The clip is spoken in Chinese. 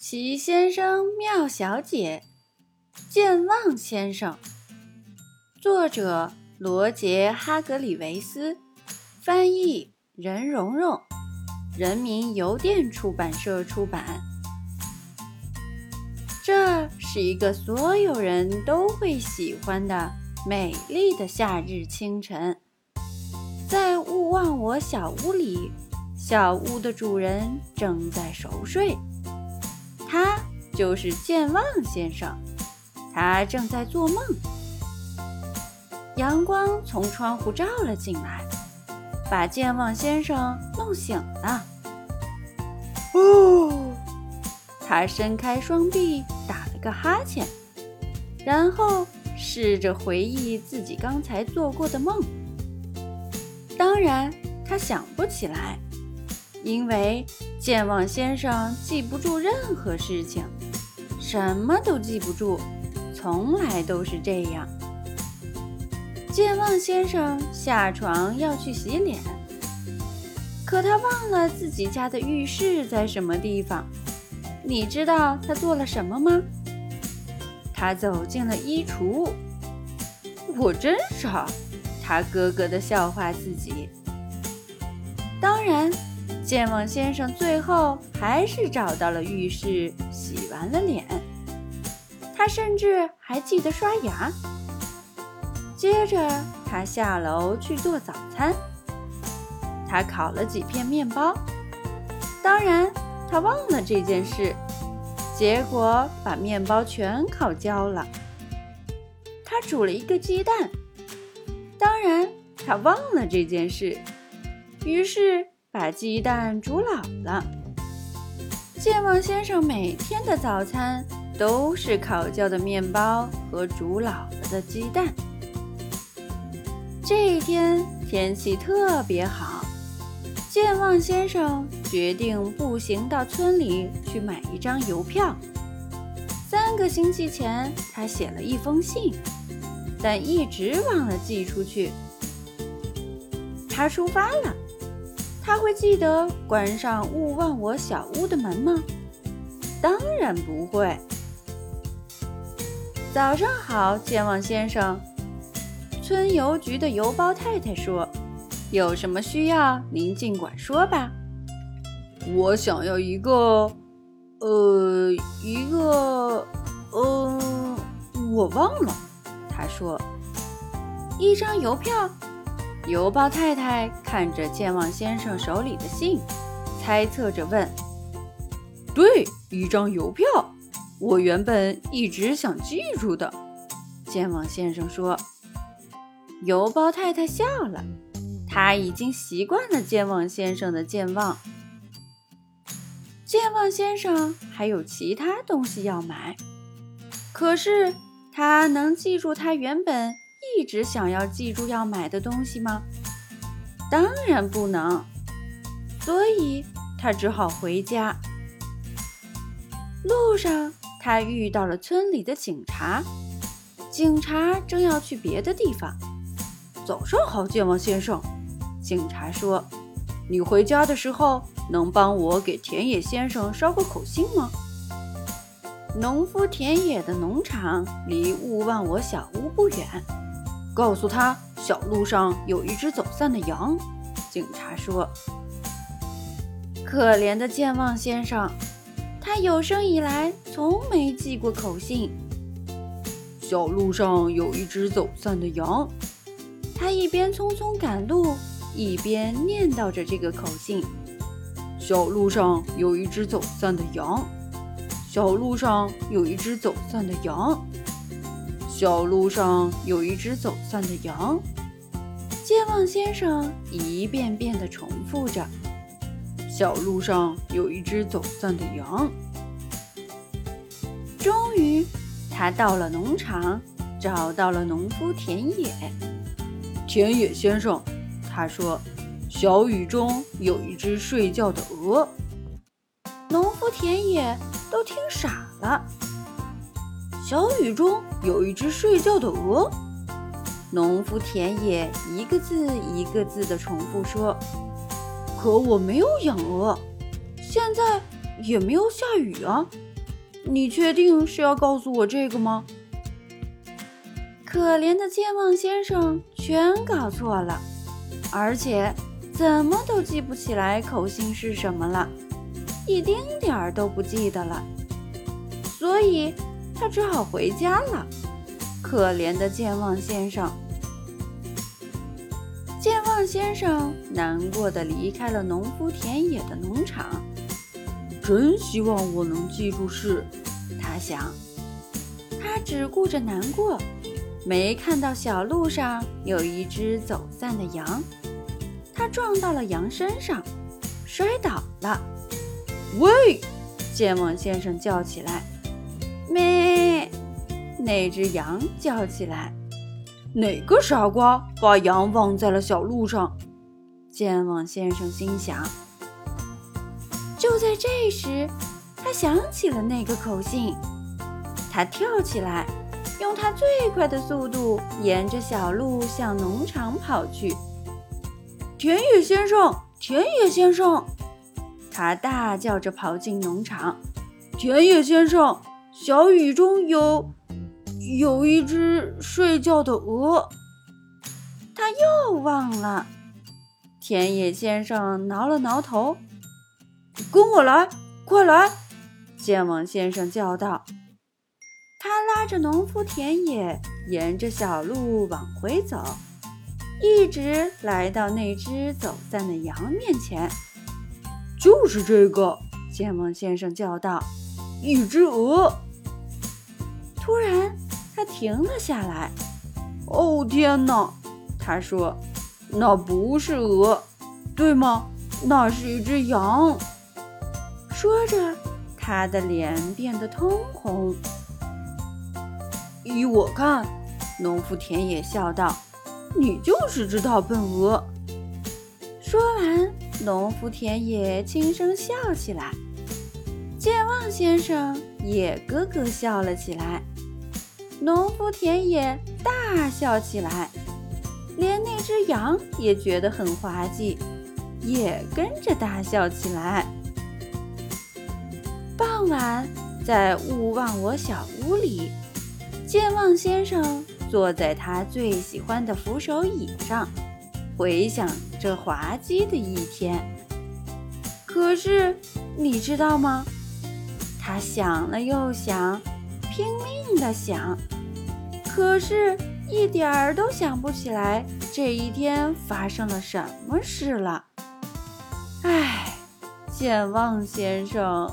奇先生妙小姐，健忘先生。作者罗杰·哈格里维斯，翻译任蓉蓉，人民邮电出版社出版。这是一个所有人都会喜欢的美丽的夏日清晨，在勿忘我小屋里，小屋的主人正在熟睡。就是健忘先生，他正在做梦。阳光从窗户照了进来，把健忘先生弄醒了。哦，他伸开双臂，打了个哈欠，然后试着回忆自己刚才做过的梦。当然，他想不起来。因为健忘先生记不住任何事情，什么都记不住，从来都是这样。健忘先生下床要去洗脸，可他忘了自己家的浴室在什么地方。你知道他做了什么吗？他走进了衣橱。我真傻，他咯咯地笑话自己。当然。健忘先生最后还是找到了浴室，洗完了脸。他甚至还记得刷牙。接着，他下楼去做早餐。他烤了几片面包。当然，他忘了这件事，结果把面包全烤焦了。他煮了一个鸡蛋。当然，他忘了这件事，于是。把鸡蛋煮老了。健忘先生每天的早餐都是烤焦的面包和煮老了的鸡蛋。这一天天气特别好，健忘先生决定步行到村里去买一张邮票。三个星期前，他写了一封信，但一直忘了寄出去。他出发了。他会记得关上勿忘我小屋的门吗？当然不会。早上好，健忘先生。村邮局的邮包太太说：“有什么需要，您尽管说吧。”我想要一个，呃，一个，嗯，我忘了。他说：“一张邮票。”邮包太太看着健忘先生手里的信，猜测着问：“对，一张邮票，我原本一直想记住的。”健忘先生说。邮包太太笑了，他已经习惯了健忘先生的健忘。健忘先生还有其他东西要买，可是他能记住他原本。一直想要记住要买的东西吗？当然不能，所以他只好回家。路上，他遇到了村里的警察，警察正要去别的地方。早上好，健忘先生。警察说：“你回家的时候能帮我给田野先生捎个口信吗？”农夫田野的农场离勿忘我小屋不远。告诉他，小路上有一只走散的羊。警察说：“可怜的健忘先生，他有生以来从没寄过口信。小路上有一只走散的羊。”他一边匆匆赶路，一边念叨着这个口信：“小路上有一只走散的羊。小路上有一只走散的羊。”小路上有一只走散的羊，健忘先生一遍遍地重复着：“小路上有一只走散的羊。”终于，他到了农场，找到了农夫田野。田野先生，他说：“小雨中有一只睡觉的鹅。”农夫田野都听傻了。小雨中有一只睡觉的鹅。农夫田野一个字一个字地重复说：“可我没有养鹅，现在也没有下雨啊。”你确定是要告诉我这个吗？可怜的健忘先生全搞错了，而且怎么都记不起来口信是什么了，一丁点儿都不记得了，所以他只好回家了。可怜的健忘先生，健忘先生难过的离开了农夫田野的农场。真希望我能记住事，他想，他只顾着难过。没看到小路上有一只走散的羊，他撞到了羊身上，摔倒了。喂！健忘先生叫起来：“咩！”那只羊叫起来：“哪个傻瓜把羊忘在了小路上？”健忘先生心想。就在这时，他想起了那个口信，他跳起来。用他最快的速度，沿着小路向农场跑去。田野先生，田野先生，他大叫着跑进农场。田野先生，小雨中有有一只睡觉的鹅。他又忘了。田野先生挠了挠头。跟我来，快来！健忘先生叫道。他拉着农夫田野，沿着小路往回走，一直来到那只走散的羊面前。就是这个，健忘先生叫道：“一只鹅。”突然，他停了下来。“哦，天哪！”他说，“那不是鹅，对吗？那是一只羊。”说着，他的脸变得通红。依我看，农夫田野笑道：“你就是只大笨鹅。”说完，农夫田野轻声笑起来，健忘先生也咯咯笑了起来，农夫田野大笑起来，连那只羊也觉得很滑稽，也跟着大笑起来。傍晚，在勿忘我小屋里。健忘先生坐在他最喜欢的扶手椅上，回想这滑稽的一天。可是，你知道吗？他想了又想，拼命的想，可是一点儿都想不起来这一天发生了什么事了。唉，健忘先生。